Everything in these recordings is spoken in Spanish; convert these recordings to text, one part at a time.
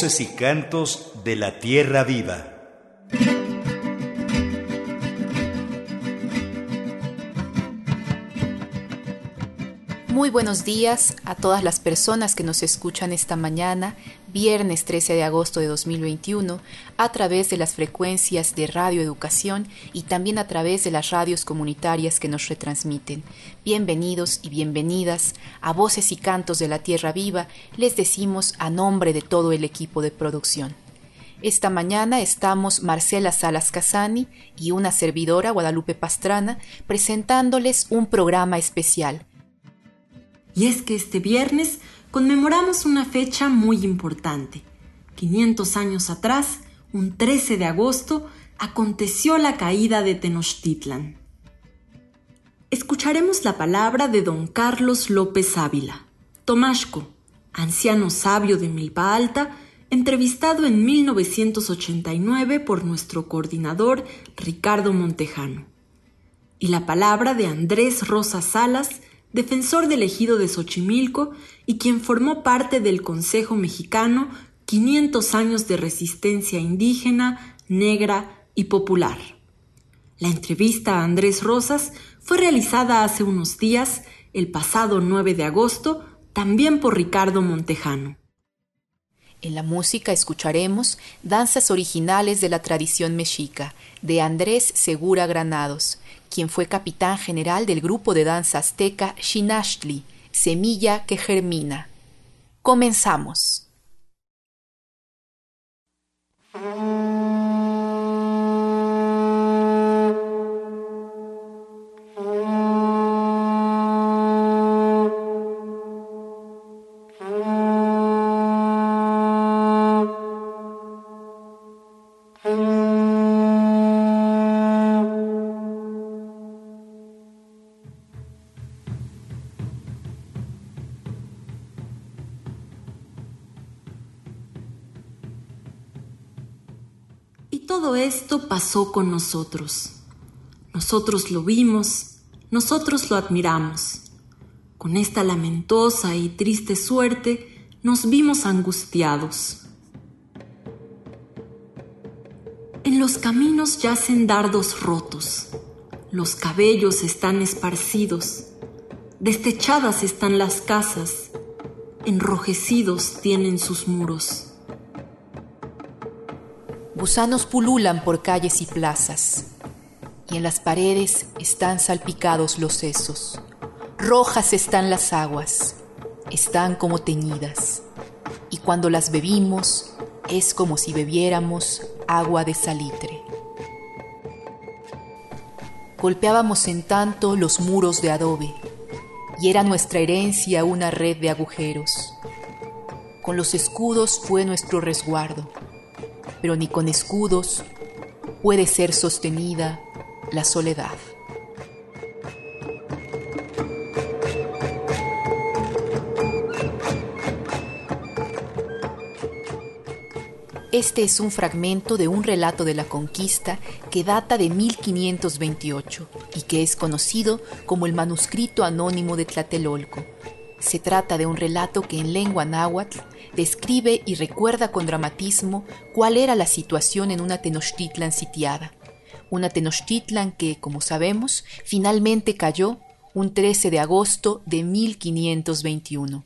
Y cantos de la tierra viva. Muy buenos días a todas las personas que nos escuchan esta mañana, viernes 13 de agosto de 2021, a través de las frecuencias de Radio Educación y también a través de las radios comunitarias que nos retransmiten. Bienvenidos y bienvenidas a Voces y Cantos de la Tierra Viva, les decimos a nombre de todo el equipo de producción. Esta mañana estamos Marcela Salas Casani y una servidora Guadalupe Pastrana presentándoles un programa especial y es que este viernes conmemoramos una fecha muy importante. 500 años atrás, un 13 de agosto, aconteció la caída de Tenochtitlan. Escucharemos la palabra de don Carlos López Ávila, Tomashco, anciano sabio de Milpa Alta, entrevistado en 1989 por nuestro coordinador Ricardo Montejano. Y la palabra de Andrés Rosa Salas, defensor del ejido de Xochimilco y quien formó parte del Consejo Mexicano 500 años de resistencia indígena, negra y popular. La entrevista a Andrés Rosas fue realizada hace unos días, el pasado 9 de agosto, también por Ricardo Montejano. En la música escucharemos danzas originales de la tradición mexica, de Andrés Segura Granados, quien fue capitán general del grupo de danza azteca Shinashtli, Semilla que Germina. Comenzamos. Pasó con nosotros. Nosotros lo vimos, nosotros lo admiramos. Con esta lamentosa y triste suerte nos vimos angustiados. En los caminos yacen dardos rotos, los cabellos están esparcidos, destechadas están las casas, enrojecidos tienen sus muros. Gusanos pululan por calles y plazas, y en las paredes están salpicados los sesos. Rojas están las aguas, están como teñidas, y cuando las bebimos es como si bebiéramos agua de salitre. Golpeábamos en tanto los muros de adobe, y era nuestra herencia una red de agujeros. Con los escudos fue nuestro resguardo pero ni con escudos puede ser sostenida la soledad. Este es un fragmento de un relato de la conquista que data de 1528 y que es conocido como el manuscrito anónimo de Tlatelolco. Se trata de un relato que en lengua náhuatl describe y recuerda con dramatismo cuál era la situación en una Tenochtitlan sitiada. Una Tenochtitlan que, como sabemos, finalmente cayó un 13 de agosto de 1521,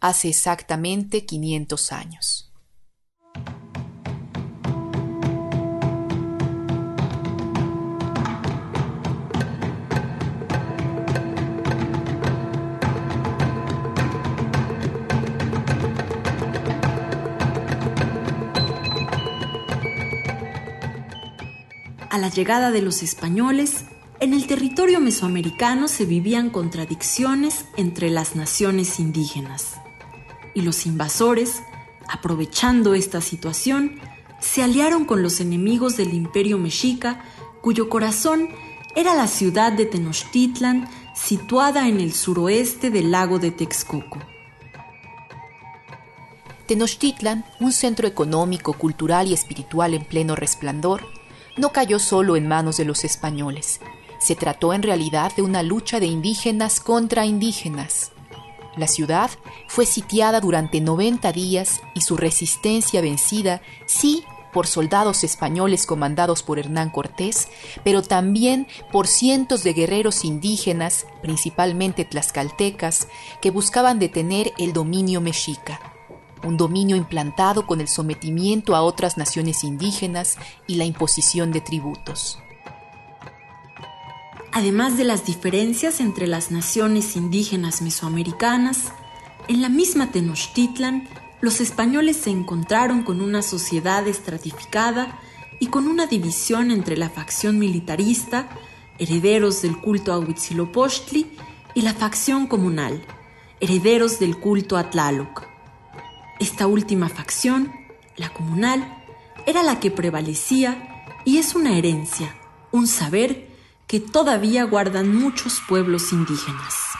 hace exactamente 500 años. A la llegada de los españoles, en el territorio mesoamericano se vivían contradicciones entre las naciones indígenas. Y los invasores, aprovechando esta situación, se aliaron con los enemigos del imperio mexica, cuyo corazón era la ciudad de Tenochtitlan, situada en el suroeste del lago de Texcoco. Tenochtitlan, un centro económico, cultural y espiritual en pleno resplandor, no cayó solo en manos de los españoles. Se trató en realidad de una lucha de indígenas contra indígenas. La ciudad fue sitiada durante 90 días y su resistencia vencida, sí, por soldados españoles comandados por Hernán Cortés, pero también por cientos de guerreros indígenas, principalmente tlaxcaltecas, que buscaban detener el dominio mexica, un dominio implantado con el sometimiento a otras naciones indígenas y la imposición de tributos. Además de las diferencias entre las naciones indígenas mesoamericanas, en la misma Tenochtitlan los españoles se encontraron con una sociedad estratificada y con una división entre la facción militarista, herederos del culto a Huitzilopochtli, y la facción comunal, herederos del culto a Tlaloc. Esta última facción, la comunal, era la que prevalecía y es una herencia, un saber que todavía guardan muchos pueblos indígenas.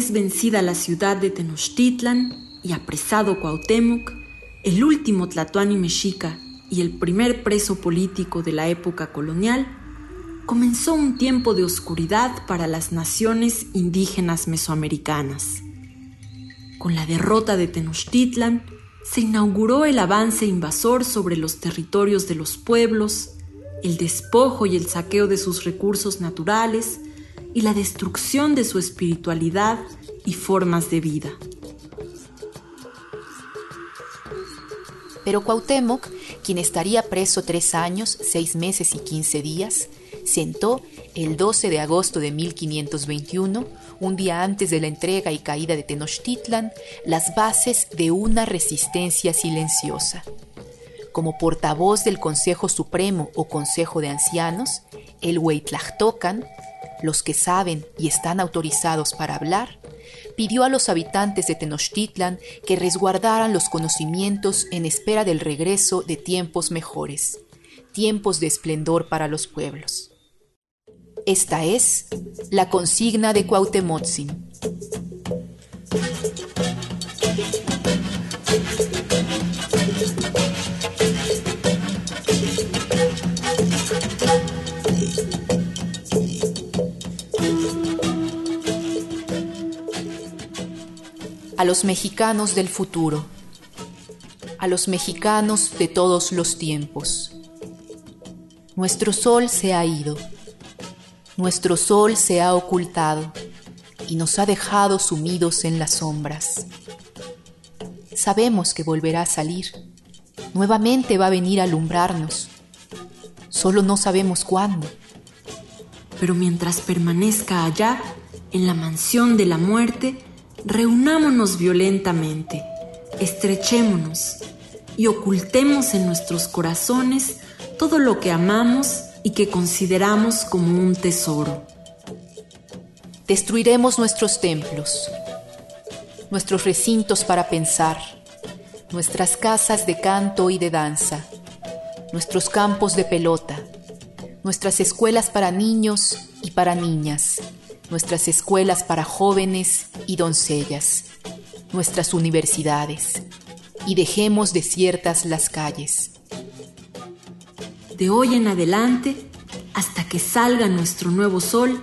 Vencida la ciudad de Tenochtitlan y apresado Cuauhtémoc, el último Tlatoani mexica y el primer preso político de la época colonial, comenzó un tiempo de oscuridad para las naciones indígenas mesoamericanas. Con la derrota de Tenochtitlan, se inauguró el avance invasor sobre los territorios de los pueblos, el despojo y el saqueo de sus recursos naturales y la destrucción de su espiritualidad y formas de vida. Pero Cuauhtémoc, quien estaría preso tres años, seis meses y quince días, sentó el 12 de agosto de 1521, un día antes de la entrega y caída de Tenochtitlan, las bases de una resistencia silenciosa. Como portavoz del Consejo Supremo o Consejo de Ancianos, el Huitlactocan, los que saben y están autorizados para hablar, pidió a los habitantes de Tenochtitlan que resguardaran los conocimientos en espera del regreso de tiempos mejores, tiempos de esplendor para los pueblos. Esta es la consigna de Cuauhtemotzin. A los mexicanos del futuro, a los mexicanos de todos los tiempos. Nuestro sol se ha ido, nuestro sol se ha ocultado y nos ha dejado sumidos en las sombras. Sabemos que volverá a salir, nuevamente va a venir a alumbrarnos, solo no sabemos cuándo. Pero mientras permanezca allá, en la mansión de la muerte, reunámonos violentamente, estrechémonos y ocultemos en nuestros corazones todo lo que amamos y que consideramos como un tesoro. Destruiremos nuestros templos, nuestros recintos para pensar, nuestras casas de canto y de danza, nuestros campos de pelota, nuestras escuelas para niños y para niñas, nuestras escuelas para jóvenes y doncellas, nuestras universidades, y dejemos desiertas las calles. De hoy en adelante, hasta que salga nuestro nuevo sol,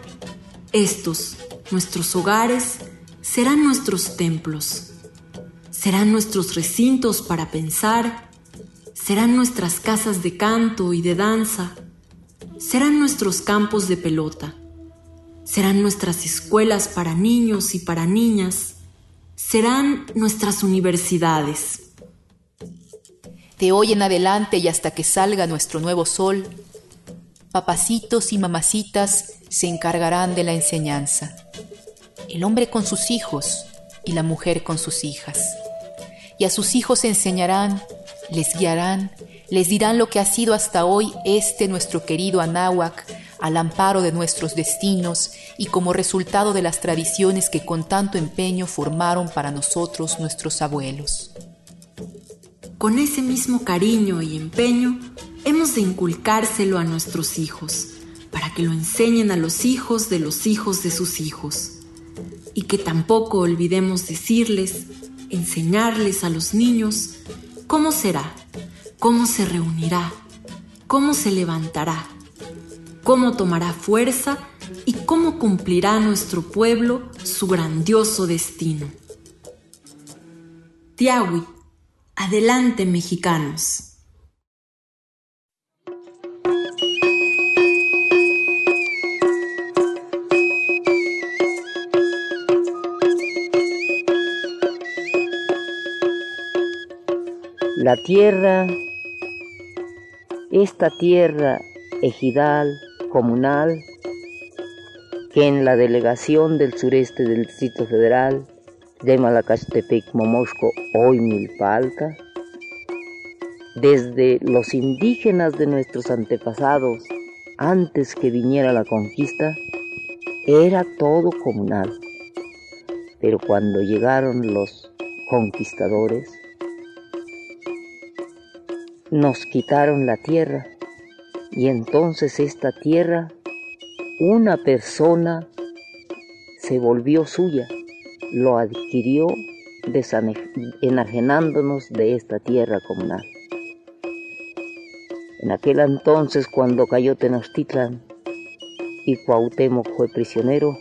estos, nuestros hogares, serán nuestros templos, serán nuestros recintos para pensar, serán nuestras casas de canto y de danza, serán nuestros campos de pelota serán nuestras escuelas para niños y para niñas, serán nuestras universidades. De hoy en adelante y hasta que salga nuestro nuevo sol, papacitos y mamacitas se encargarán de la enseñanza, el hombre con sus hijos y la mujer con sus hijas. Y a sus hijos enseñarán, les guiarán, les dirán lo que ha sido hasta hoy este nuestro querido Anáhuac, al amparo de nuestros destinos y como resultado de las tradiciones que con tanto empeño formaron para nosotros nuestros abuelos. Con ese mismo cariño y empeño, hemos de inculcárselo a nuestros hijos, para que lo enseñen a los hijos de los hijos de sus hijos. y que tampoco olvidemos decirles, enseñarles a los niños cómo será, cómo se reunirá, cómo se levantará, cómo tomará fuerza y cómo cumplirá nuestro pueblo su grandioso destino. Tiahui, adelante mexicanos. La tierra, esta tierra ejidal, comunal, que en la delegación del sureste del Distrito Federal de Malacastepec, Momosco, hoy Milpalta, desde los indígenas de nuestros antepasados, antes que viniera la conquista, era todo comunal. Pero cuando llegaron los conquistadores, nos quitaron la tierra y entonces esta tierra, una persona se volvió suya, lo adquirió enajenándonos de esta tierra comunal. En aquel entonces cuando cayó Tenochtitlan y Cuauhtémoc fue prisionero,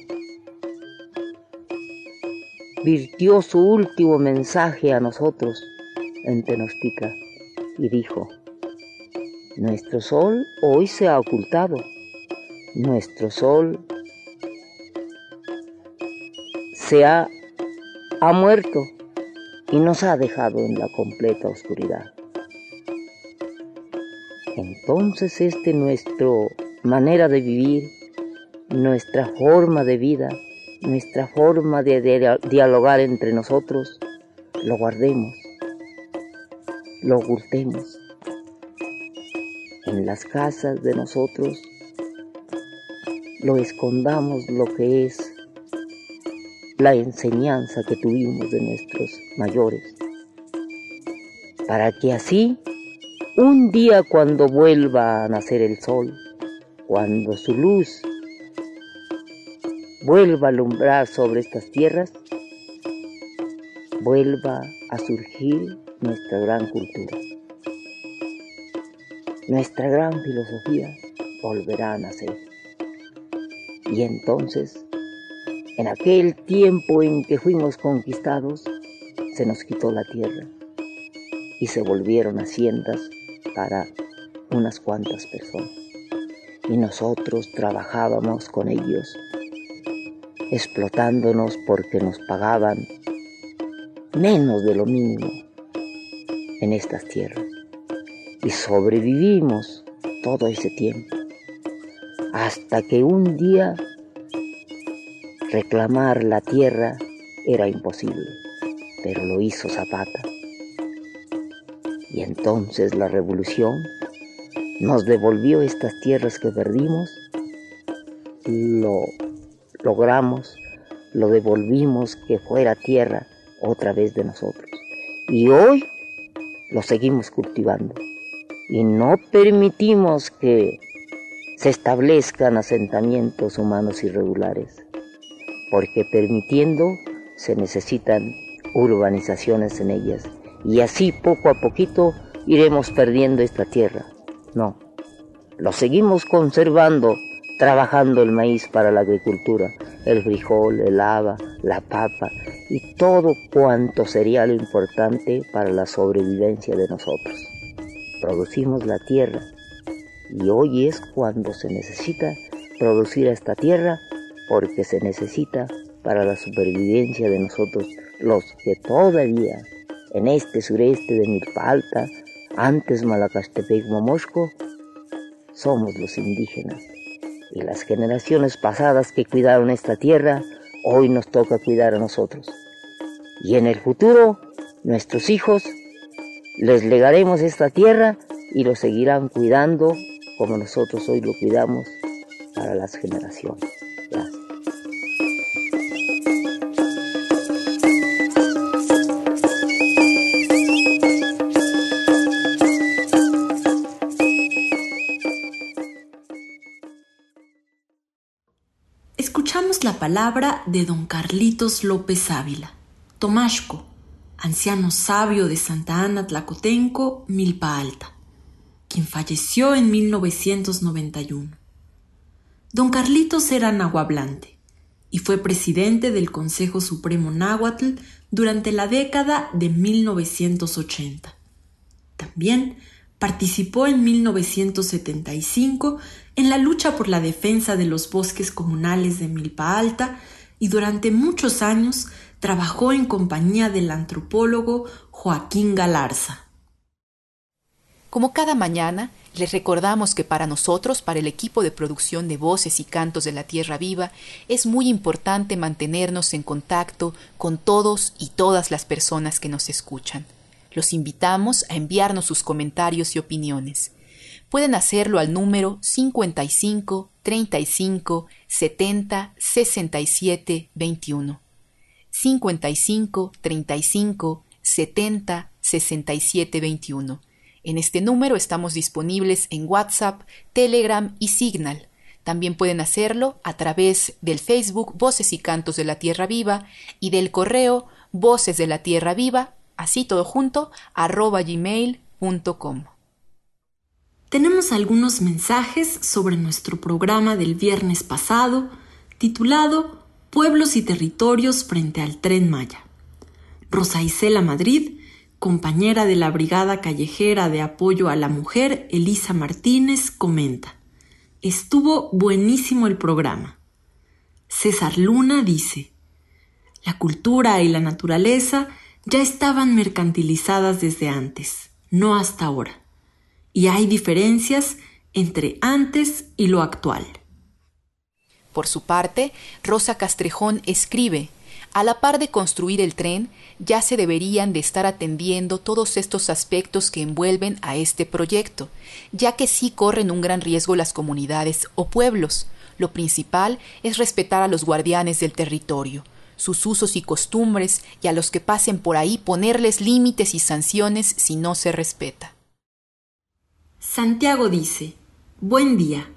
virtió su último mensaje a nosotros en Tenochtitlan y dijo, nuestro sol hoy se ha ocultado, nuestro sol se ha, ha muerto y nos ha dejado en la completa oscuridad. Entonces este nuestra manera de vivir, nuestra forma de vida, nuestra forma de dialogar entre nosotros, lo guardemos lo ocultemos en las casas de nosotros, lo escondamos lo que es la enseñanza que tuvimos de nuestros mayores, para que así un día cuando vuelva a nacer el sol, cuando su luz vuelva a alumbrar sobre estas tierras, vuelva a surgir nuestra gran cultura. Nuestra gran filosofía volverá a nacer. Y entonces, en aquel tiempo en que fuimos conquistados, se nos quitó la tierra y se volvieron haciendas para unas cuantas personas. Y nosotros trabajábamos con ellos, explotándonos porque nos pagaban menos de lo mínimo en estas tierras. Y sobrevivimos todo ese tiempo, hasta que un día reclamar la tierra era imposible, pero lo hizo Zapata. Y entonces la revolución nos devolvió estas tierras que perdimos, lo logramos, lo devolvimos que fuera tierra otra vez de nosotros. Y hoy lo seguimos cultivando y no permitimos que se establezcan asentamientos humanos irregulares, porque permitiendo se necesitan urbanizaciones en ellas y así poco a poquito iremos perdiendo esta tierra. No, lo seguimos conservando, trabajando el maíz para la agricultura, el frijol, el haba, la papa y todo cuanto sería lo importante para la sobrevivencia de nosotros. Producimos la tierra y hoy es cuando se necesita producir esta tierra porque se necesita para la supervivencia de nosotros los que todavía en este sureste de Milpa Alta, antes Malacastepec Momosco, somos los indígenas y las generaciones pasadas que cuidaron esta tierra, hoy nos toca cuidar a nosotros. Y en el futuro, nuestros hijos, les legaremos esta tierra y lo seguirán cuidando como nosotros hoy lo cuidamos para las generaciones. escuchamos la palabra de don Carlitos López Ávila, Tomashco, anciano sabio de Santa Ana Tlacotenco, Milpa Alta, quien falleció en 1991. Don Carlitos era nahuablante y fue presidente del Consejo Supremo Náhuatl durante la década de 1980. También participó en 1975 en la lucha por la defensa de los bosques comunales de Milpa Alta y durante muchos años trabajó en compañía del antropólogo Joaquín Galarza. Como cada mañana, les recordamos que para nosotros, para el equipo de producción de voces y cantos de la Tierra Viva, es muy importante mantenernos en contacto con todos y todas las personas que nos escuchan. Los invitamos a enviarnos sus comentarios y opiniones. Pueden hacerlo al número 55 35 70 67 21. 55 35 70 67 21 en este número estamos disponibles en WhatsApp, Telegram y Signal. También pueden hacerlo a través del Facebook Voces y Cantos de la Tierra Viva y del correo Voces de la Tierra Viva, así todo junto, arroba gmail.com. Tenemos algunos mensajes sobre nuestro programa del viernes pasado, titulado Pueblos y Territorios frente al Tren Maya. Rosa Isela Madrid compañera de la Brigada Callejera de Apoyo a la Mujer, Elisa Martínez, comenta, estuvo buenísimo el programa. César Luna dice, la cultura y la naturaleza ya estaban mercantilizadas desde antes, no hasta ahora, y hay diferencias entre antes y lo actual. Por su parte, Rosa Castrejón escribe, a la par de construir el tren, ya se deberían de estar atendiendo todos estos aspectos que envuelven a este proyecto, ya que sí corren un gran riesgo las comunidades o pueblos. Lo principal es respetar a los guardianes del territorio, sus usos y costumbres, y a los que pasen por ahí ponerles límites y sanciones si no se respeta. Santiago dice, Buen día.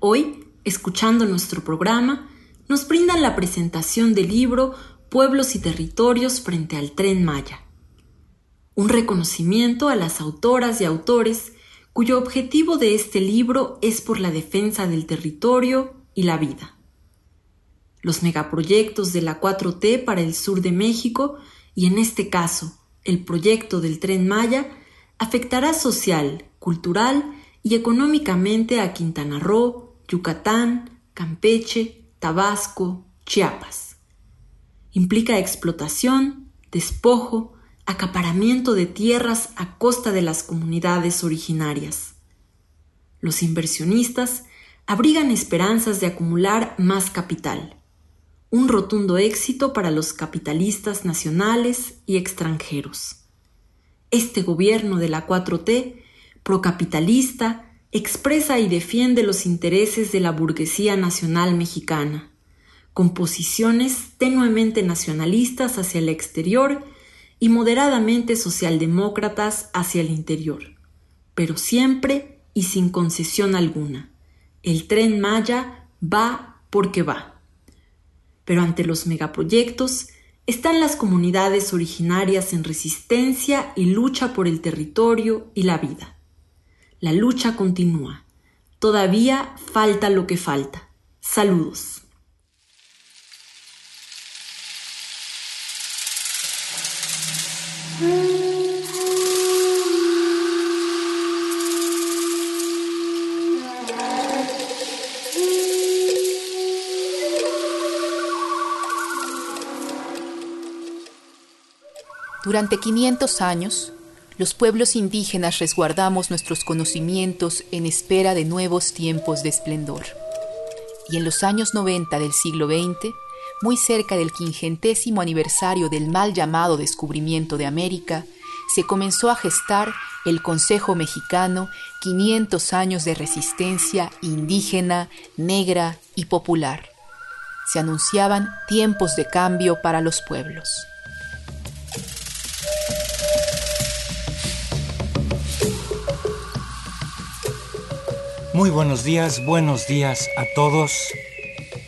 Hoy, escuchando nuestro programa, nos brindan la presentación del libro Pueblos y Territorios frente al tren Maya. Un reconocimiento a las autoras y autores cuyo objetivo de este libro es por la defensa del territorio y la vida. Los megaproyectos de la 4T para el sur de México y en este caso el proyecto del tren Maya afectará social, cultural y económicamente a Quintana Roo, Yucatán, Campeche, Tabasco, Chiapas. Implica explotación, despojo, acaparamiento de tierras a costa de las comunidades originarias. Los inversionistas abrigan esperanzas de acumular más capital, un rotundo éxito para los capitalistas nacionales y extranjeros. Este gobierno de la 4T, procapitalista, expresa y defiende los intereses de la burguesía nacional mexicana, con posiciones tenuemente nacionalistas hacia el exterior y moderadamente socialdemócratas hacia el interior, pero siempre y sin concesión alguna. El tren Maya va porque va. Pero ante los megaproyectos están las comunidades originarias en resistencia y lucha por el territorio y la vida. La lucha continúa. Todavía falta lo que falta. Saludos. Durante 500 años, los pueblos indígenas resguardamos nuestros conocimientos en espera de nuevos tiempos de esplendor. Y en los años 90 del siglo XX, muy cerca del quingentésimo aniversario del mal llamado descubrimiento de América, se comenzó a gestar el Consejo Mexicano 500 años de resistencia indígena, negra y popular. Se anunciaban tiempos de cambio para los pueblos. Muy buenos días, buenos días a todos.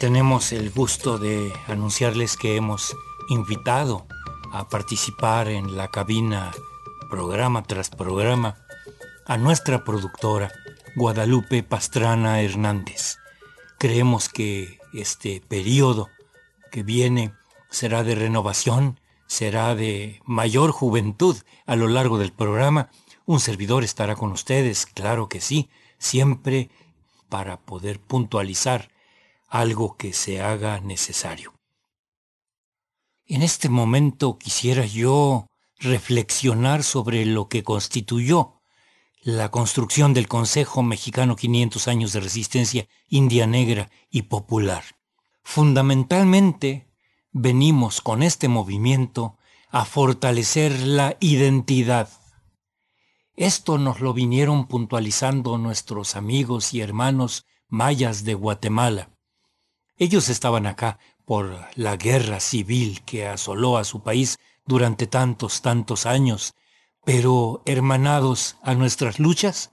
tenemos el gusto de anunciarles que hemos invitado a participar en la cabina programa tras programa a nuestra productora Guadalupe Pastrana Hernández. Creemos que este periodo que viene será de renovación, será de mayor juventud a lo largo del programa. Un servidor estará con ustedes, claro que sí, siempre para poder puntualizar algo que se haga necesario. En este momento quisiera yo reflexionar sobre lo que constituyó la construcción del Consejo Mexicano 500 años de resistencia india negra y popular. Fundamentalmente, venimos con este movimiento a fortalecer la identidad. Esto nos lo vinieron puntualizando nuestros amigos y hermanos mayas de Guatemala. Ellos estaban acá por la guerra civil que asoló a su país durante tantos, tantos años, pero hermanados a nuestras luchas,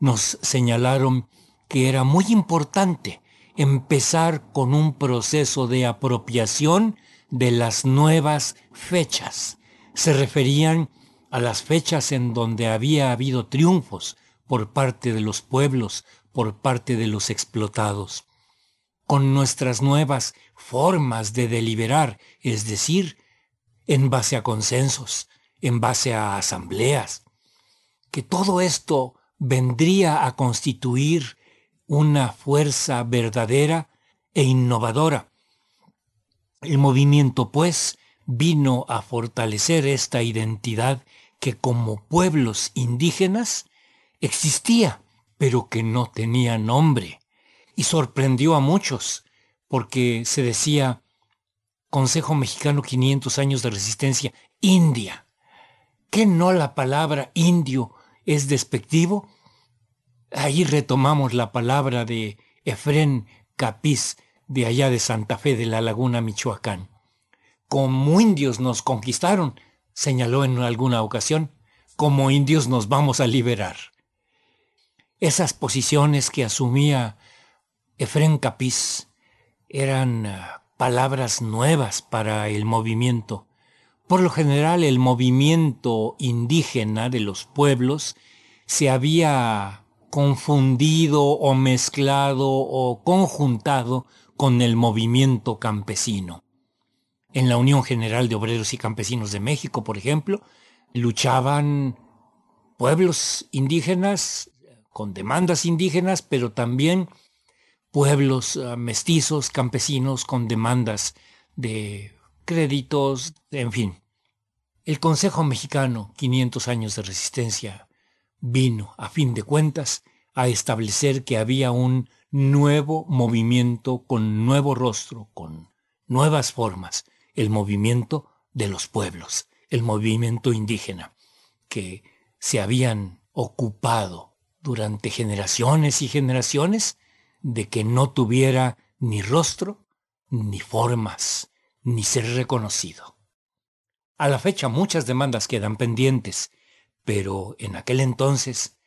nos señalaron que era muy importante empezar con un proceso de apropiación de las nuevas fechas. Se referían a las fechas en donde había habido triunfos por parte de los pueblos, por parte de los explotados con nuestras nuevas formas de deliberar, es decir, en base a consensos, en base a asambleas, que todo esto vendría a constituir una fuerza verdadera e innovadora. El movimiento, pues, vino a fortalecer esta identidad que como pueblos indígenas existía, pero que no tenía nombre y sorprendió a muchos, porque se decía Consejo Mexicano 500 años de resistencia, India. ¿Qué no la palabra indio es despectivo? Ahí retomamos la palabra de Efrén Capiz, de allá de Santa Fe de la Laguna, Michoacán. Como indios nos conquistaron, señaló en alguna ocasión, como indios nos vamos a liberar. Esas posiciones que asumía Efren Capiz eran eh, palabras nuevas para el movimiento. Por lo general el movimiento indígena de los pueblos se había confundido o mezclado o conjuntado con el movimiento campesino. En la Unión General de Obreros y Campesinos de México, por ejemplo, luchaban pueblos indígenas con demandas indígenas, pero también pueblos ah, mestizos, campesinos con demandas de créditos, en fin. El Consejo Mexicano, 500 años de resistencia, vino, a fin de cuentas, a establecer que había un nuevo movimiento con nuevo rostro, con nuevas formas, el movimiento de los pueblos, el movimiento indígena, que se habían ocupado durante generaciones y generaciones de que no tuviera ni rostro, ni formas, ni ser reconocido. A la fecha muchas demandas quedan pendientes, pero en aquel entonces,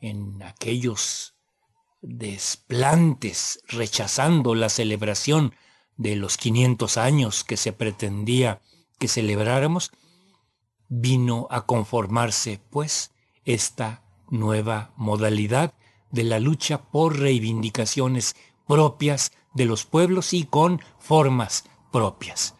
en aquellos desplantes rechazando la celebración de los 500 años que se pretendía que celebráramos, vino a conformarse, pues, esta nueva modalidad de la lucha por reivindicaciones propias de los pueblos y con formas propias.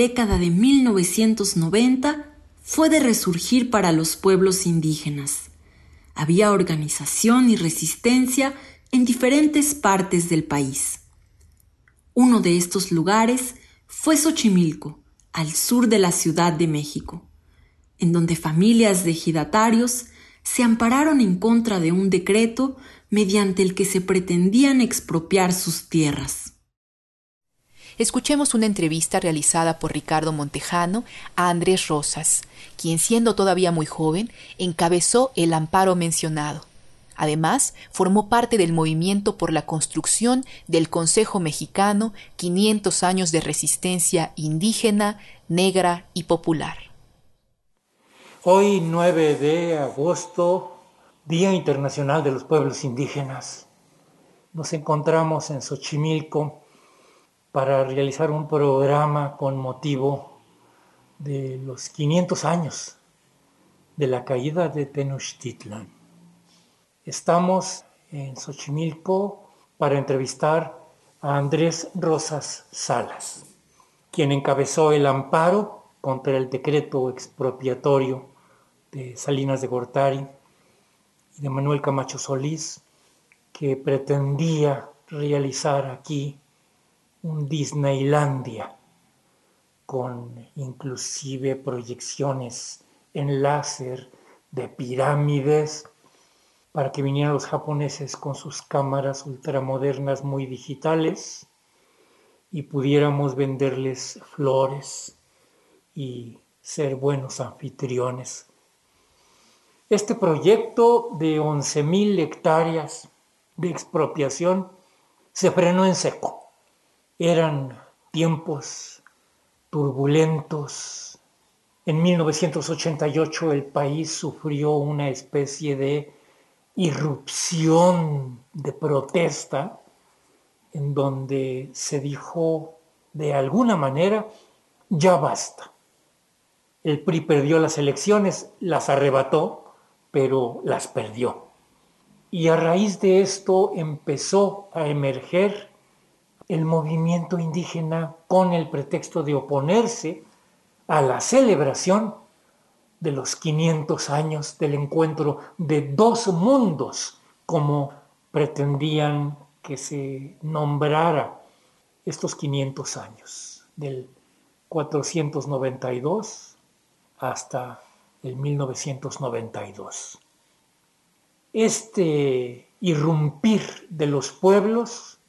Década de 1990 fue de resurgir para los pueblos indígenas. Había organización y resistencia en diferentes partes del país. Uno de estos lugares fue Xochimilco, al sur de la Ciudad de México, en donde familias de ejidatarios se ampararon en contra de un decreto mediante el que se pretendían expropiar sus tierras. Escuchemos una entrevista realizada por Ricardo Montejano a Andrés Rosas, quien siendo todavía muy joven encabezó el amparo mencionado. Además, formó parte del movimiento por la construcción del Consejo Mexicano 500 años de resistencia indígena, negra y popular. Hoy 9 de agosto, Día Internacional de los Pueblos Indígenas. Nos encontramos en Xochimilco para realizar un programa con motivo de los 500 años de la caída de Tenochtitlan. Estamos en Xochimilco para entrevistar a Andrés Rosas Salas, quien encabezó el amparo contra el decreto expropiatorio de Salinas de Gortari y de Manuel Camacho Solís, que pretendía realizar aquí un Disneylandia con inclusive proyecciones en láser de pirámides para que vinieran los japoneses con sus cámaras ultramodernas muy digitales y pudiéramos venderles flores y ser buenos anfitriones. Este proyecto de 11.000 hectáreas de expropiación se frenó en seco eran tiempos turbulentos. En 1988 el país sufrió una especie de irrupción de protesta en donde se dijo de alguna manera, ya basta. El PRI perdió las elecciones, las arrebató, pero las perdió. Y a raíz de esto empezó a emerger el movimiento indígena con el pretexto de oponerse a la celebración de los 500 años del encuentro de dos mundos, como pretendían que se nombrara estos 500 años, del 492 hasta el 1992. Este irrumpir de los pueblos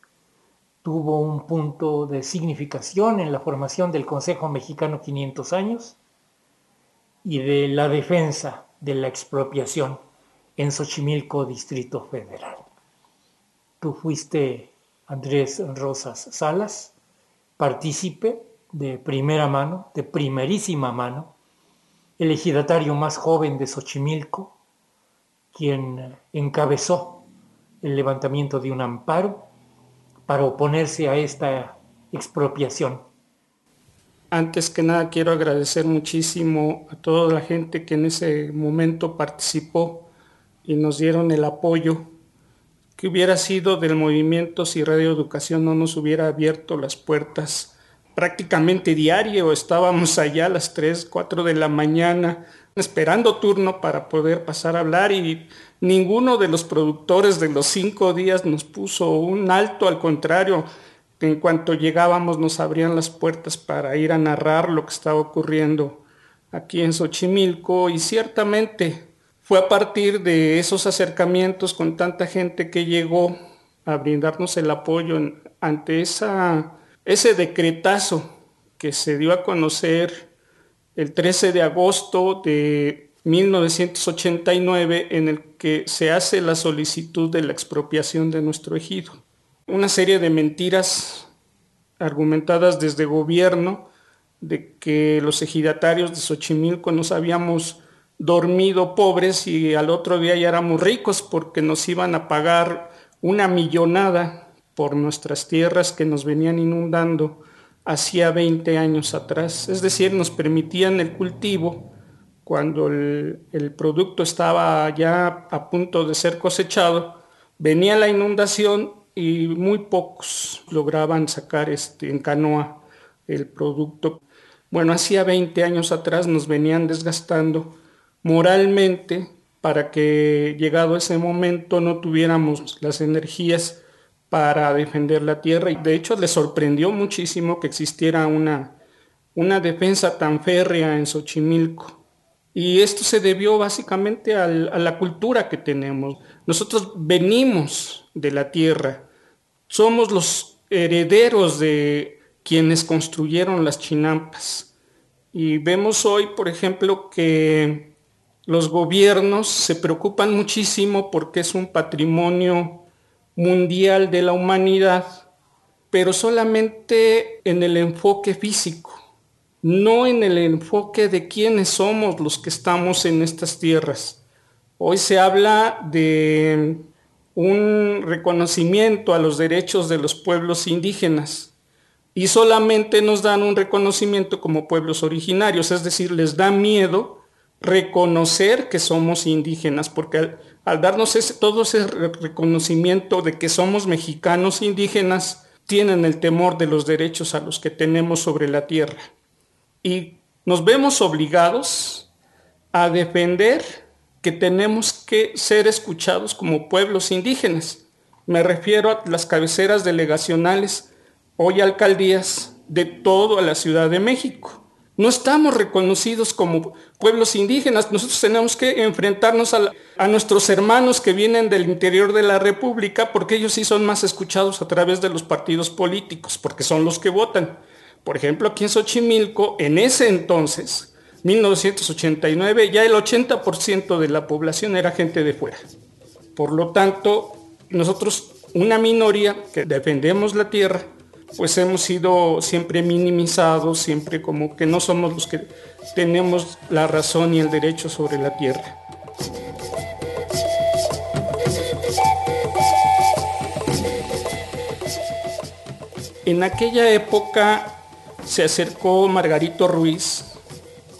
tuvo un punto de significación en la formación del Consejo Mexicano 500 años y de la defensa de la expropiación en Xochimilco, Distrito Federal. Tú fuiste, Andrés Rosas Salas, partícipe de primera mano, de primerísima mano, el ejidatario más joven de Xochimilco, quien encabezó el levantamiento de un amparo para oponerse a esta expropiación. Antes que nada quiero agradecer muchísimo a toda la gente que en ese momento participó y nos dieron el apoyo que hubiera sido del movimiento si Radio Educación no nos hubiera abierto las puertas prácticamente diario. Estábamos allá a las 3, 4 de la mañana esperando turno para poder pasar a hablar y ninguno de los productores de los cinco días nos puso un alto, al contrario, en cuanto llegábamos nos abrían las puertas para ir a narrar lo que estaba ocurriendo aquí en Xochimilco y ciertamente fue a partir de esos acercamientos con tanta gente que llegó a brindarnos el apoyo ante esa, ese decretazo que se dio a conocer el 13 de agosto de 1989 en el que se hace la solicitud de la expropiación de nuestro ejido. Una serie de mentiras argumentadas desde gobierno de que los ejidatarios de Xochimilco nos habíamos dormido pobres y al otro día ya éramos ricos porque nos iban a pagar una millonada por nuestras tierras que nos venían inundando hacía 20 años atrás. Es decir, nos permitían el cultivo cuando el, producto estaba ya a punto de ser cosechado, venía la inundación y muy pocos lograban sacar este, en canoa el producto. bueno, hacía 20 años atrás nos venían desgastando moralmente para que llegado ese momento no tuviéramos las energías para defender la tierra. Y de hecho le sorprendió muchísimo que existiera una, una defensa tan férrea en Xochimilco. Y esto se debió básicamente a la cultura que tenemos. Nosotros venimos de la tierra, somos los herederos de quienes construyeron las chinampas. Y vemos hoy, por ejemplo, que los gobiernos se preocupan muchísimo porque es un patrimonio mundial de la humanidad, pero solamente en el enfoque físico no en el enfoque de quiénes somos los que estamos en estas tierras. Hoy se habla de un reconocimiento a los derechos de los pueblos indígenas y solamente nos dan un reconocimiento como pueblos originarios, es decir, les da miedo reconocer que somos indígenas, porque al, darnos todo ese reconocimiento de que somos mexicanos indígenas, tienen el temor de los derechos a los que tenemos sobre la tierra y nos vemos obligados a defender que tenemos que ser escuchados como pueblos indígenas. Me refiero a las cabeceras delegacionales, hoy alcaldías de toda la Ciudad de México. No estamos reconocidos como pueblos indígenas. Nosotros tenemos que enfrentarnos a, nuestros hermanos que vienen del interior de la República porque ellos sí son más escuchados a través de los partidos políticos, porque son los que votan. Por ejemplo, aquí en Xochimilco, en ese entonces, 1989, ya el 80% de la población era gente de fuera. Por lo tanto, nosotros, una minoría que defendemos la tierra, pues hemos sido siempre minimizados, siempre como que no somos los que tenemos la razón y el derecho sobre la tierra. En aquella época se acercó Margarito Ruiz,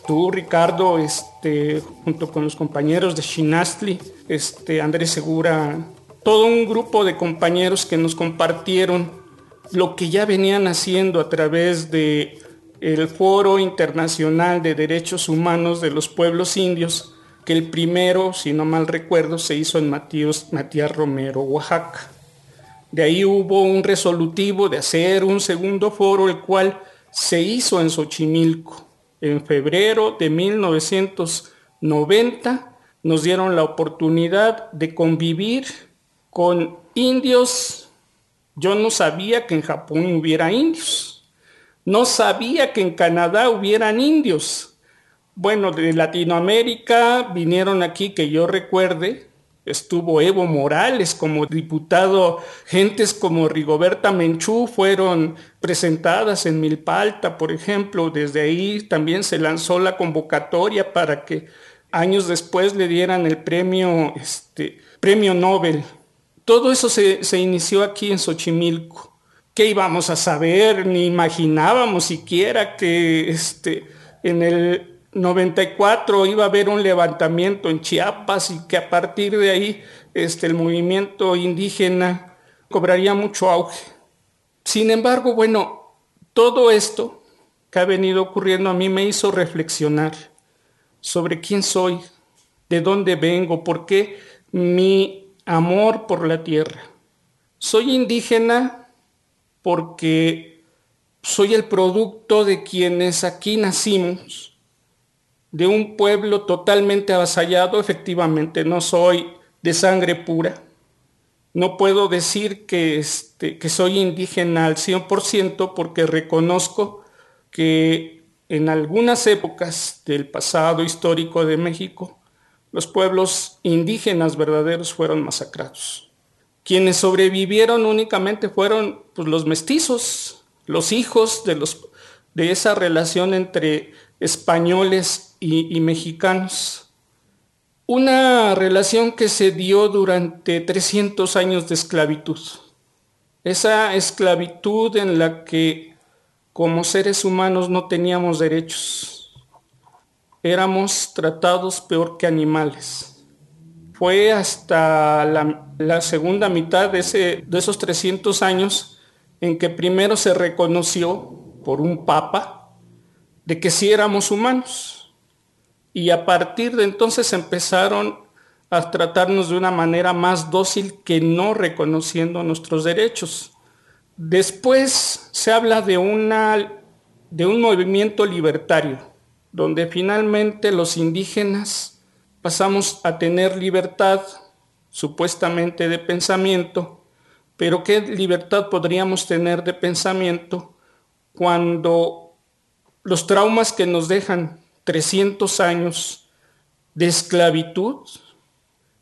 tú Ricardo, este, junto con los compañeros de Shinastli, este, Andrés Segura, todo un grupo de compañeros que nos compartieron lo que ya venían haciendo a través de el Foro Internacional de Derechos Humanos de los Pueblos Indios, que el primero, si no mal recuerdo, se hizo en Matías, Matías Romero, Oaxaca. De ahí hubo un resolutivo de hacer un segundo foro, el cual se hizo en Xochimilco. En febrero de 1990 nos dieron la oportunidad de convivir con indios. Yo no sabía que en Japón hubiera indios. No sabía que en Canadá hubieran indios. Bueno, de Latinoamérica vinieron aquí, que yo recuerde, estuvo Evo Morales como diputado, gentes como Rigoberta Menchú fueron presentadas en Milpalta, por ejemplo, desde ahí también se lanzó la convocatoria para que años después le dieran el premio, este, premio Nobel. Todo eso se, inició aquí en Xochimilco. ¿Qué íbamos a saber? Ni imaginábamos siquiera que este, en el 94 iba a haber un levantamiento en Chiapas y que a partir de ahí este, el movimiento indígena cobraría mucho auge. Sin embargo, bueno, todo esto que ha venido ocurriendo a mí me hizo reflexionar sobre quién soy, de dónde vengo, por qué mi amor por la tierra. Soy indígena porque soy el producto de quienes aquí nacimos de un pueblo totalmente avasallado, efectivamente no soy de sangre pura. No puedo decir que, este, que soy indígena al 100% porque reconozco que en algunas épocas del pasado histórico de México, los pueblos indígenas verdaderos fueron masacrados. Quienes sobrevivieron únicamente fueron pues, los mestizos, los hijos de, los, de esa relación entre españoles y, mexicanos. Una relación que se dio durante 300 años de esclavitud. Esa esclavitud en la que como seres humanos no teníamos derechos. Éramos tratados peor que animales. Fue hasta la, segunda mitad de, esos 300 años en que primero se reconoció por un papa de que sí éramos humanos. Y a partir de entonces empezaron a tratarnos de una manera más dócil que no reconociendo nuestros derechos. Después se habla de un movimiento libertario, donde finalmente los indígenas pasamos a tener libertad supuestamente de pensamiento, pero ¿qué libertad podríamos tener de pensamiento cuando los traumas que nos dejan 300 años de esclavitud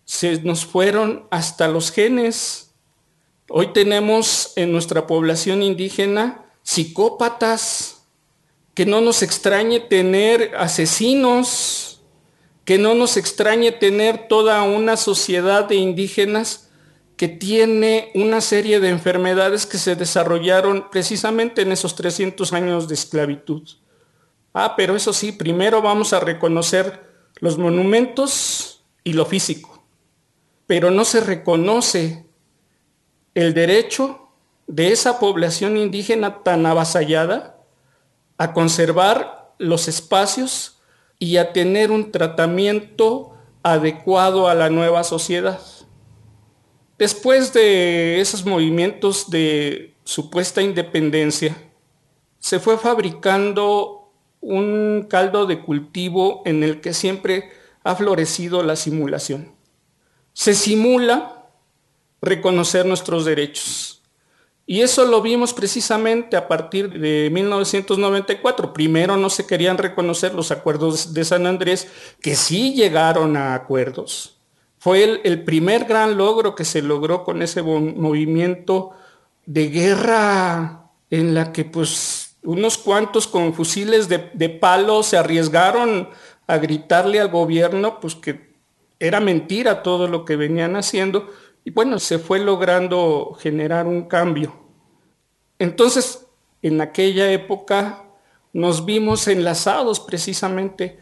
se nos fueron hasta los genes? Hoy tenemos en nuestra población indígena psicópatas, que no nos extrañe tener asesinos, que no nos extrañe tener toda una sociedad de indígenas que tiene una serie de enfermedades que se desarrollaron precisamente en esos 300 años de esclavitud. Ah, pero eso sí, primero vamos a reconocer los monumentos y lo físico, pero no se reconoce el derecho de esa población indígena tan avasallada a conservar los espacios y a tener un tratamiento adecuado a la nueva sociedad. Después de esos movimientos de supuesta independencia, se fue fabricando un caldo de cultivo en el que siempre ha florecido la simulación. Se simula reconocer nuestros derechos. Y eso lo vimos precisamente a partir de 1994. Primero no se querían reconocer los acuerdos de San Andrés, que sí llegaron a acuerdos. Fue el, primer gran logro que se logró con ese movimiento de guerra en la que pues unos cuantos con fusiles de, de palo se arriesgaron a gritarle al gobierno pues que era mentira todo lo que venían haciendo y bueno, se fue logrando generar un cambio. Entonces, en aquella época nos vimos enlazados precisamente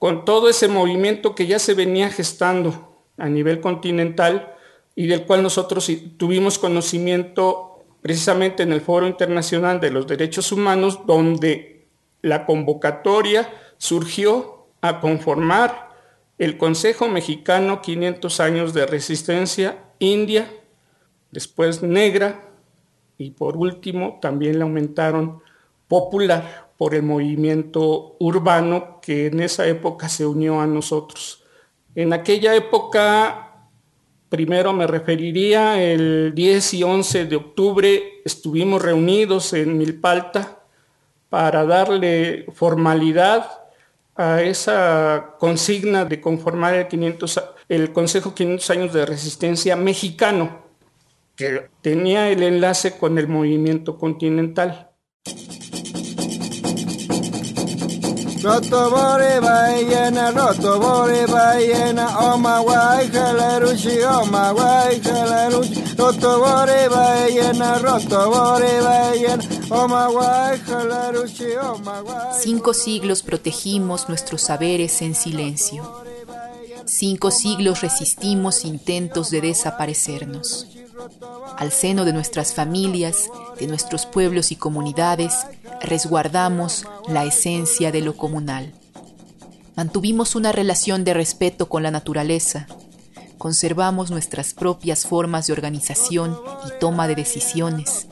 con todo ese movimiento que ya se venía gestando a nivel continental y del cual nosotros tuvimos conocimiento precisamente en el Foro Internacional de los Derechos Humanos, donde la convocatoria surgió a conformar el Consejo Mexicano 500 años de resistencia india, después negra, y por último también le aumentaron popular por el movimiento urbano que en esa época se unió a nosotros. En aquella época, primero me referiría, el 10 y 11 de octubre estuvimos reunidos en Milpalta para darle formalidad a esa consigna de conformar el, 500, el Consejo 500 años de resistencia mexicano, que tenía el enlace con el movimiento continental. Cinco siglos protegimos nuestros saberes en silencio. Cinco siglos resistimos intentos de desaparecernos. Al seno de nuestras familias, de nuestros pueblos y comunidades, resguardamos la esencia de lo comunal. Mantuvimos una relación de respeto con la naturaleza, conservamos nuestras propias formas de organización y toma de decisiones,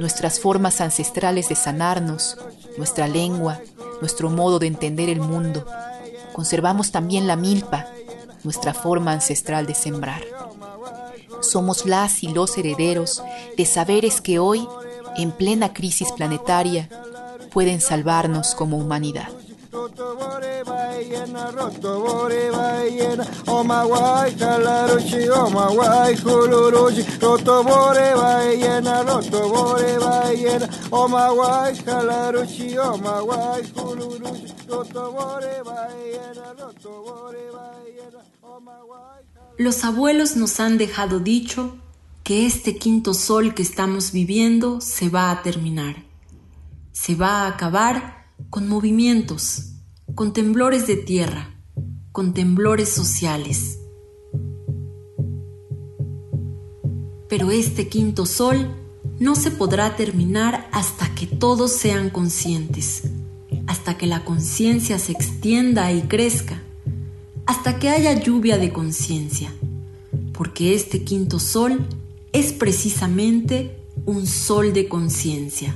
nuestras formas ancestrales de sanarnos, nuestra lengua, nuestro modo de entender el mundo. Conservamos también la milpa, nuestra forma ancestral de sembrar somos las y los herederos de saberes que hoy, en plena crisis planetaria, pueden salvarnos como humanidad. Los abuelos nos han dejado dicho que este quinto sol que estamos viviendo se va a terminar. Se va a acabar con movimientos, con temblores de tierra, con temblores sociales. Pero este quinto sol no se podrá terminar hasta que todos sean conscientes, hasta que la conciencia se extienda y crezca, hasta que haya lluvia de conciencia, porque este quinto sol es precisamente un sol de conciencia.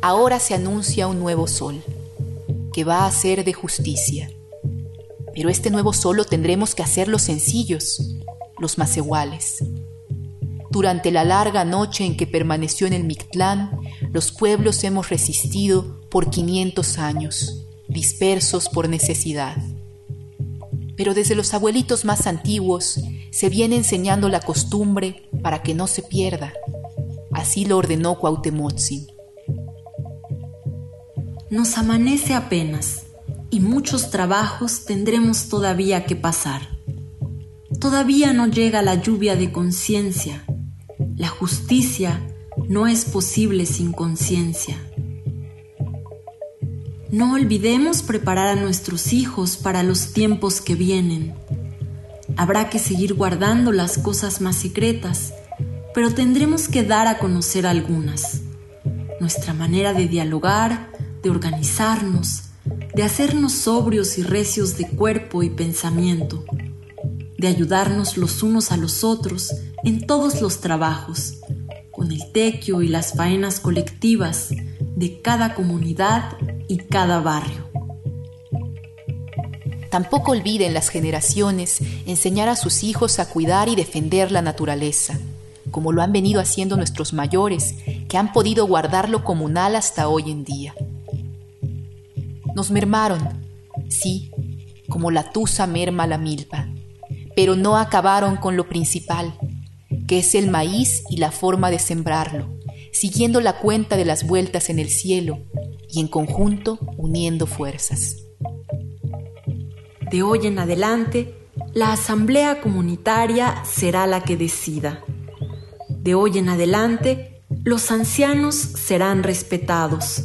Ahora se anuncia un nuevo sol, que va a ser de justicia. Pero este nuevo sol lo tendremos que hacer los sencillos, los más iguales. Durante la larga noche en que permaneció en el Mictlán, los pueblos hemos resistido por 500 años, dispersos por necesidad. Pero desde los abuelitos más antiguos se viene enseñando la costumbre para que no se pierda. Así lo ordenó Cuauhtémoc. Nos amanece apenas y muchos trabajos tendremos todavía que pasar. Todavía no llega la lluvia de conciencia la justicia no es posible sin conciencia. No olvidemos preparar a nuestros hijos para los tiempos que vienen. Habrá que seguir guardando las cosas más secretas, pero tendremos que dar a conocer algunas. Nuestra manera de dialogar, de organizarnos, de hacernos sobrios y recios de cuerpo y pensamiento, de ayudarnos los unos a los otros en todos los trabajos, con el tequio y las faenas colectivas de cada comunidad y cada barrio. Tampoco olviden las generaciones enseñar a sus hijos a cuidar y defender la naturaleza, como lo han venido haciendo nuestros mayores, que han podido guardar lo comunal hasta hoy en día. Nos mermaron, sí, como la tusa merma la milpa, pero no acabaron con lo principal, que es el maíz y la forma de sembrarlo, siguiendo la cuenta de las vueltas en el cielo y en conjunto uniendo fuerzas. De hoy en adelante, la asamblea comunitaria será la que decida. De hoy en adelante, los ancianos serán respetados.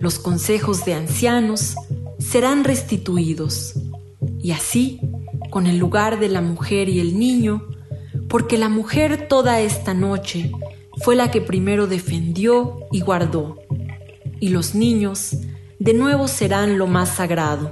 Los consejos de ancianos serán restituidos. Y así, con el lugar de la mujer y el niño, porque la mujer toda esta noche fue la que primero defendió y guardó, y los niños de nuevo serán lo más sagrado.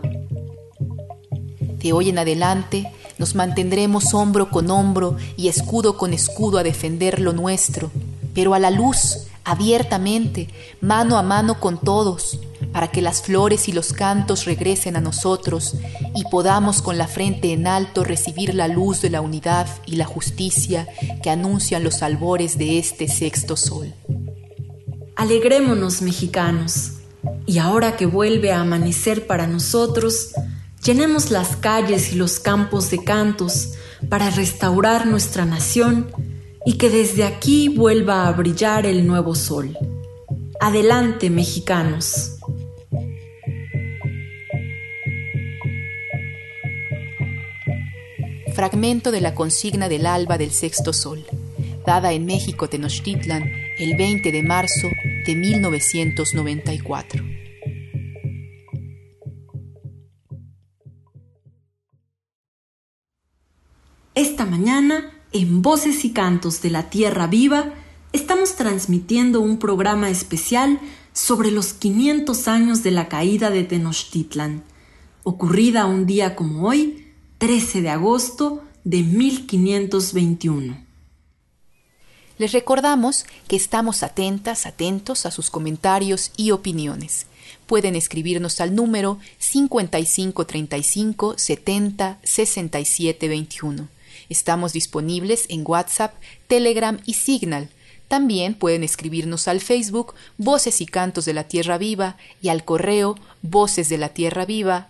De hoy en adelante nos mantendremos hombro con hombro y escudo con escudo a defender lo nuestro, pero a la luz, abiertamente, mano a mano con todos, para que las flores y los cantos regresen a nosotros y podamos con la frente en alto recibir la luz de la unidad y la justicia que anuncian los albores de este sexto sol. Alegrémonos, mexicanos, y ahora que vuelve a amanecer para nosotros, llenemos las calles y los campos de cantos para restaurar nuestra nación y que desde aquí vuelva a brillar el nuevo sol. Adelante, mexicanos. fragmento de la consigna del alba del sexto sol, dada en México Tenochtitlan el 20 de marzo de 1994. Esta mañana, en Voces y Cantos de la Tierra Viva, estamos transmitiendo un programa especial sobre los 500 años de la caída de Tenochtitlan, ocurrida un día como hoy, 13 de agosto de 1521. Les recordamos que estamos atentas, atentos a sus comentarios y opiniones. Pueden escribirnos al número 5535 70 67 21. Estamos disponibles en WhatsApp, Telegram y Signal. También pueden escribirnos al Facebook Voces y Cantos de la Tierra Viva y al correo voces de la tierra viva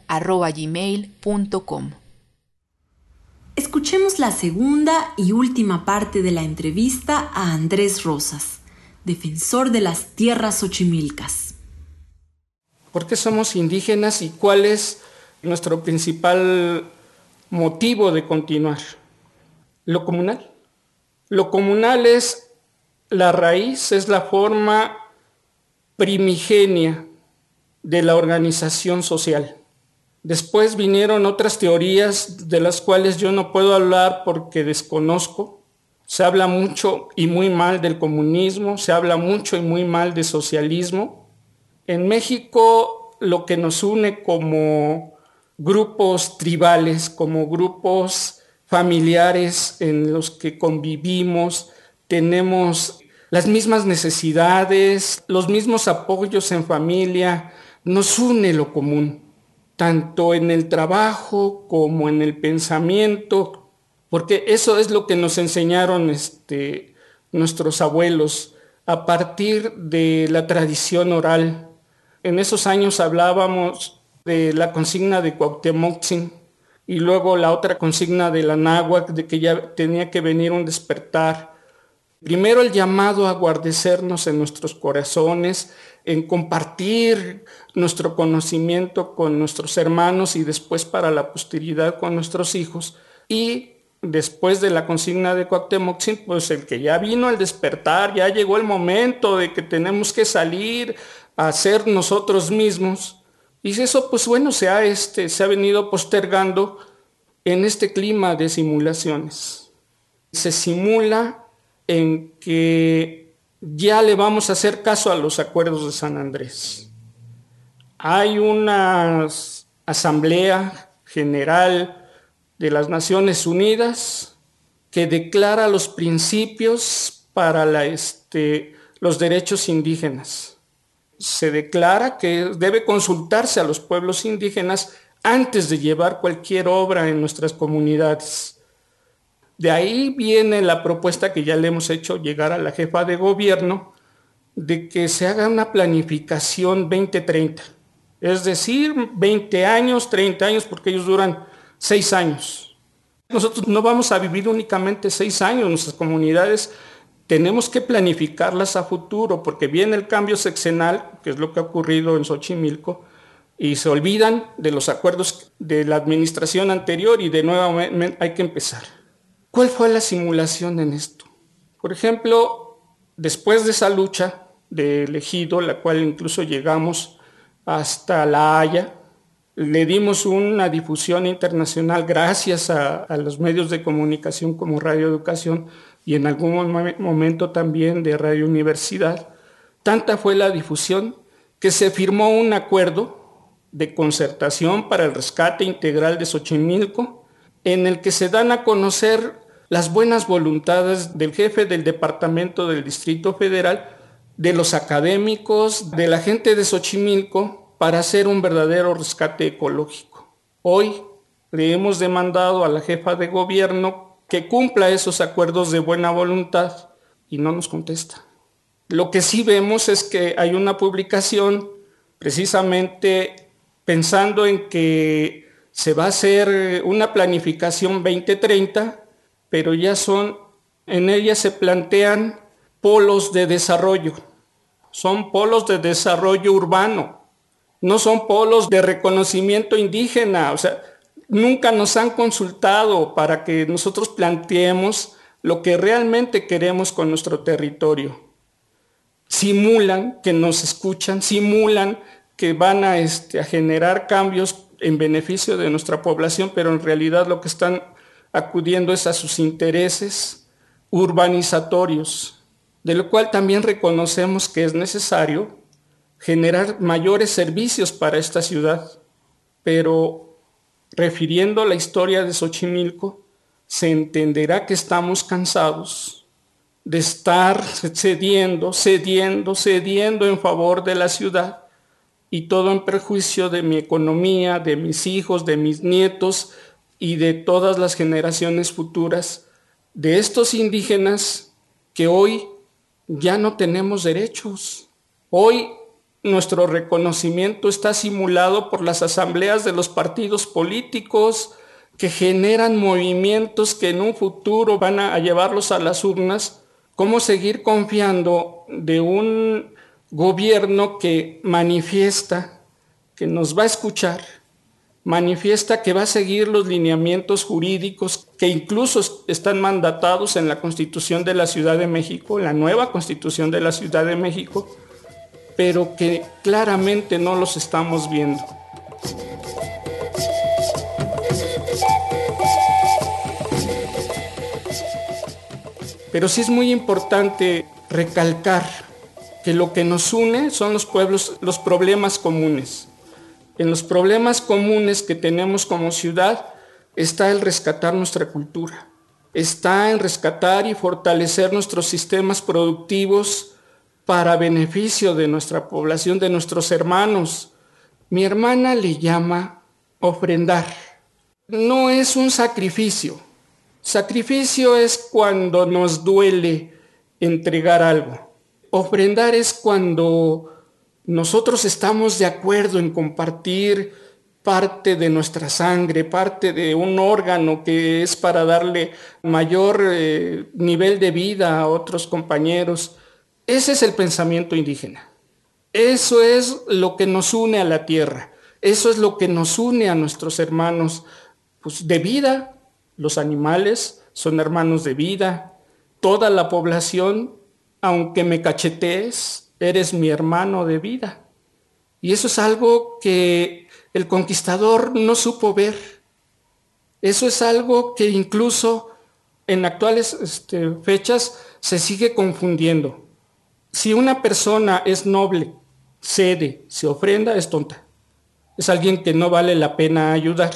Escuchemos la segunda y última parte de la entrevista a Andrés Rosas, defensor de las tierras ochimilcas. ¿Por qué somos indígenas y cuál es nuestro principal motivo de continuar? Lo comunal. Lo comunal es la raíz, es la forma primigenia de la organización social. Después vinieron otras teorías de las cuales yo no puedo hablar porque desconozco Se habla mucho y muy mal del comunismo, se habla mucho y muy mal de socialismo. En México lo que nos une como grupos tribales, como grupos familiares en los que convivimos, tenemos las mismas necesidades, los mismos apoyos en familia, nos une lo común, tanto en el trabajo como en el pensamiento, porque eso es lo que nos enseñaron este, nuestros abuelos a partir de la tradición oral. En esos años hablábamos de la consigna de Cuauhtémoc y luego la otra consigna de la náhuatl, de que ya tenía que venir un despertar Primero el llamado a guardecernos en nuestros corazones, en compartir nuestro conocimiento con nuestros hermanos y después para la posteridad con nuestros hijos. Y después de la consigna de Cuauhtémoc, pues el que ya vino al despertar, ya llegó el momento de que tenemos que salir a ser nosotros mismos. Y eso, pues bueno, se ha, este, se ha venido postergando en este clima de simulaciones. Se simula en que ya le vamos a hacer caso a los acuerdos de San Andrés. Hay una asamblea general de las Naciones Unidas que declara los principios para este, los derechos indígenas. Se declara que debe consultarse a los pueblos indígenas antes de llevar cualquier obra en nuestras comunidades. De ahí viene la propuesta que ya le hemos hecho llegar a la jefa de gobierno de que se haga una planificación 2030. Es decir, 20 años, 30 años, porque ellos duran 6 años. Nosotros no vamos a vivir únicamente 6 años, nuestras comunidades tenemos que planificarlas a futuro, porque viene el cambio sexenal, que es lo que ha ocurrido en Xochimilco, y se olvidan de los acuerdos de la administración anterior y de nuevo hay que empezar. ¿Cuál fue la simulación en esto? Por ejemplo, después de esa lucha de elegido, la cual incluso llegamos hasta La Haya, le dimos una difusión internacional gracias a, los medios de comunicación como Radio Educación y en algún momento también de Radio Universidad. Tanta fue la difusión que se firmó un acuerdo de concertación para el rescate integral de Xochimilco en el que se dan a conocer las buenas voluntades del jefe del departamento del Distrito Federal, de los académicos, de la gente de Xochimilco, para hacer un verdadero rescate ecológico. Hoy le hemos demandado a la jefa de gobierno que cumpla esos acuerdos de buena voluntad y no nos contesta. Lo que sí vemos es que hay una publicación precisamente pensando en que se va a hacer una planificación 2030, pero ya son, en ella se plantean polos de desarrollo. Son polos de desarrollo urbano, no son polos de reconocimiento indígena. O sea, nunca nos han consultado para que nosotros planteemos lo que realmente queremos con nuestro territorio. Simulan que nos escuchan, simulan que van a, este, a generar cambios en beneficio de nuestra población, pero en realidad lo que están acudiendo es a sus intereses urbanizatorios, de lo cual también reconocemos que es necesario generar mayores servicios para esta ciudad. Pero refiriendo la historia de Xochimilco, se entenderá que estamos cansados de estar cediendo, cediendo, cediendo en favor de la ciudad y todo en perjuicio de mi economía, de mis hijos, de mis nietos y de todas las generaciones futuras, de estos indígenas que hoy ya no tenemos derechos. Hoy nuestro reconocimiento está simulado por las asambleas de los partidos políticos que generan movimientos que en un futuro van a llevarlos a las urnas. ¿Cómo seguir confiando de un gobierno que manifiesta que nos va a escuchar, manifiesta que va a seguir los lineamientos jurídicos que incluso están mandatados en la Constitución de la Ciudad de México, la nueva Constitución de la Ciudad de México, pero que claramente no los estamos viendo. Pero sí es muy importante recalcar que lo que nos une son los pueblos, los problemas comunes. En los problemas comunes que tenemos como ciudad está el rescatar nuestra cultura, está en rescatar y fortalecer nuestros sistemas productivos para beneficio de nuestra población, de nuestros hermanos. Mi hermana le llama ofrendar. No es un sacrificio. Sacrificio es cuando nos duele entregar algo. Ofrendar es cuando nosotros estamos de acuerdo en compartir parte de nuestra sangre, parte de un órgano que es para darle mayor eh, nivel de vida a otros compañeros. Ese es el pensamiento indígena. Eso es lo que nos une a la tierra. Eso es lo que nos une a nuestros hermanos pues, de vida. Los animales son hermanos de vida. Toda la población, aunque me cachetees, eres mi hermano de vida. Y eso es algo que el conquistador no supo ver. Eso es algo que incluso en actuales este, fechas se sigue confundiendo. Si una persona es noble, cede, se ofrenda, es tonta. Es alguien que no vale la pena ayudar.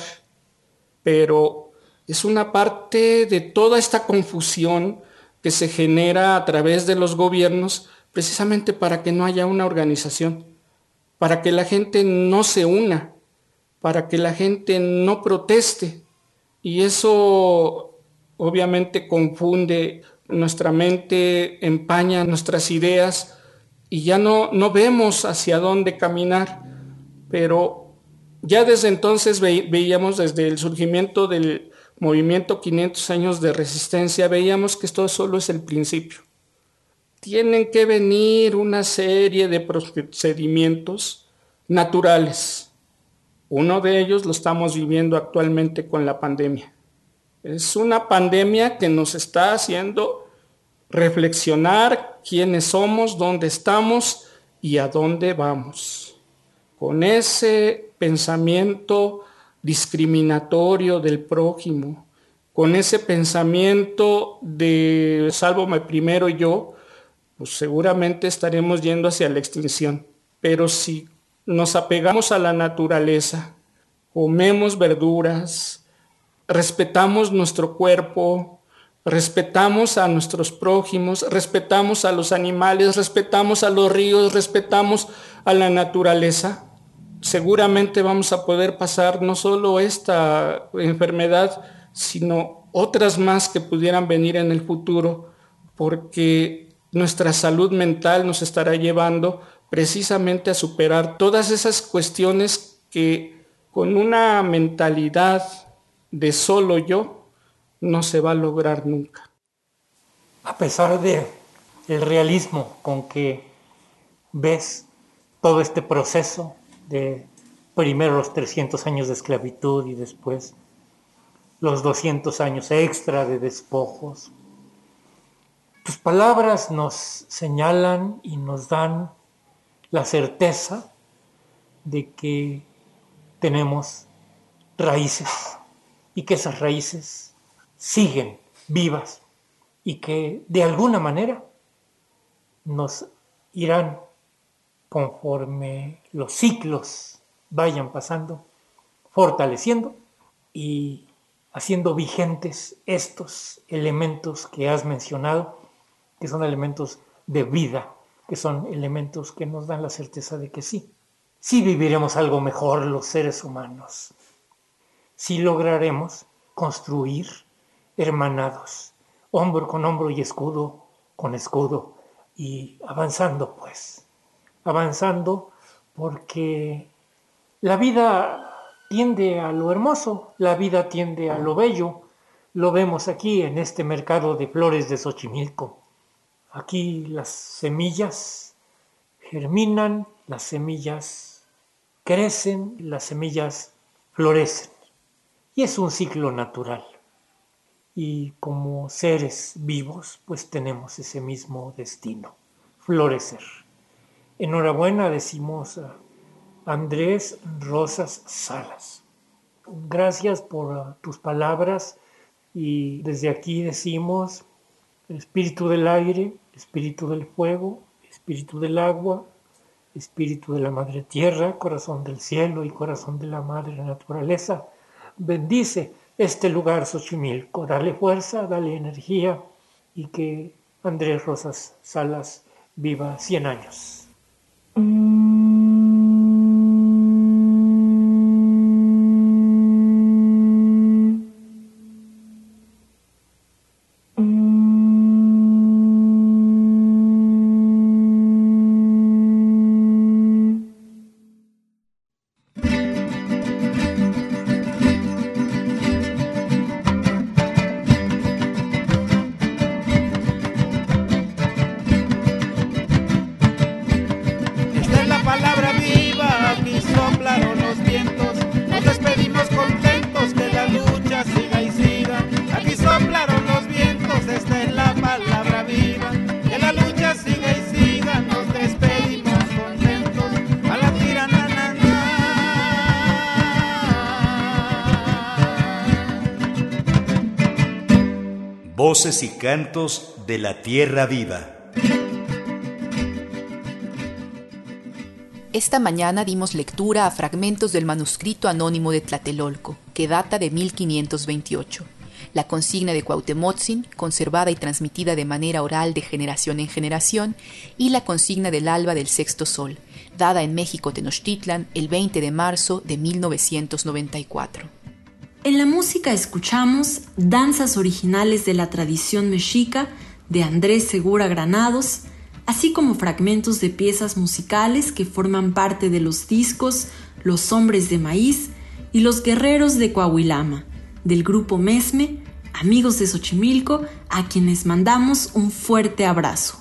Pero es una parte de toda esta confusión que se genera a través de los gobiernos precisamente para que no haya una organización, para que la gente no se una, para que la gente no proteste. Y eso obviamente confunde nuestra mente, empaña nuestras ideas y ya no, no vemos hacia dónde caminar. Pero ya desde entonces veíamos, desde el surgimiento del movimiento 500 años de resistencia, veíamos que esto solo es el principio. Tienen que venir una serie de procedimientos naturales uno de ellos lo estamos viviendo actualmente con la pandemia. Es una pandemia que nos está haciendo reflexionar quiénes somos, dónde estamos y a dónde vamos. Con ese pensamiento discriminatorio del prójimo, con ese pensamiento de sálvame primero yo, pues seguramente estaremos yendo hacia la extinción. Pero si nos apegamos a la naturaleza, comemos verduras, respetamos nuestro cuerpo, respetamos a nuestros prójimos, respetamos a los animales, respetamos a los ríos, respetamos a la naturaleza, seguramente vamos a poder pasar no solo esta enfermedad, sino otras más que pudieran venir en el futuro, porque nuestra salud mental nos estará llevando precisamente a superar todas esas cuestiones que con una mentalidad de solo yo no se va a lograr nunca. A pesar de el realismo con que ves todo este proceso de primero los 300 años de esclavitud y después los 200 años extra de despojos. Tus palabras nos señalan y nos dan la certeza de que tenemos raíces y que esas raíces siguen vivas y que de alguna manera nos irán conforme los ciclos vayan pasando, fortaleciendo y haciendo vigentes estos elementos que has mencionado, que son elementos de vida que son elementos que nos dan la certeza de que sí, sí viviremos algo mejor los seres humanos, sí lograremos construir hermanados, hombro con hombro y escudo con escudo, y avanzando pues, avanzando porque la vida tiende a lo hermoso, la vida tiende a lo bello, lo vemos aquí en este mercado de flores de Xochimilco Aquí las semillas germinan, las semillas crecen, las semillas florecen. Y es un ciclo natural. Y como seres vivos, pues tenemos ese mismo destino, florecer. Enhorabuena decimos a Andrés Rosas Salas. Gracias por tus palabras y desde aquí decimos espíritu del aire, espíritu del fuego, espíritu del agua, espíritu de la madre tierra, corazón del cielo y corazón de la madre naturaleza. Bendice este lugar Xochimilco, dale fuerza, dale energía y que Andrés Rosas Salas viva 100 años. Voces y cantos de la tierra viva. Esta mañana dimos lectura a fragmentos del manuscrito anónimo de Tlatelolco, que data de 1528. La consigna de Cuauhtemotzin, conservada y transmitida de manera oral de generación en generación, y la consigna del alba del sexto sol, dada en México Tenochtitlan el 20 de marzo de 1994. En la música escuchamos danzas originales de la tradición mexica de Andrés Segura Granados, así como fragmentos de piezas musicales que forman parte de los discos Los Hombres de Maíz y Los Guerreros de Coahuilama, del grupo Mesme, amigos de Xochimilco, a quienes mandamos un fuerte abrazo.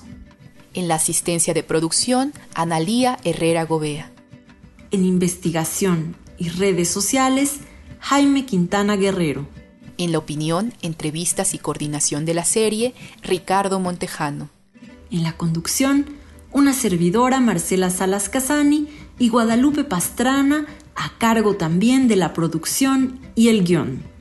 En la asistencia de producción, Analía Herrera Gobea. En investigación y redes sociales, Jaime Quintana Guerrero. En la opinión, entrevistas y coordinación de la serie, Ricardo Montejano. En la conducción, una servidora Marcela Salas Casani y Guadalupe Pastrana, a cargo también de la producción y el guion.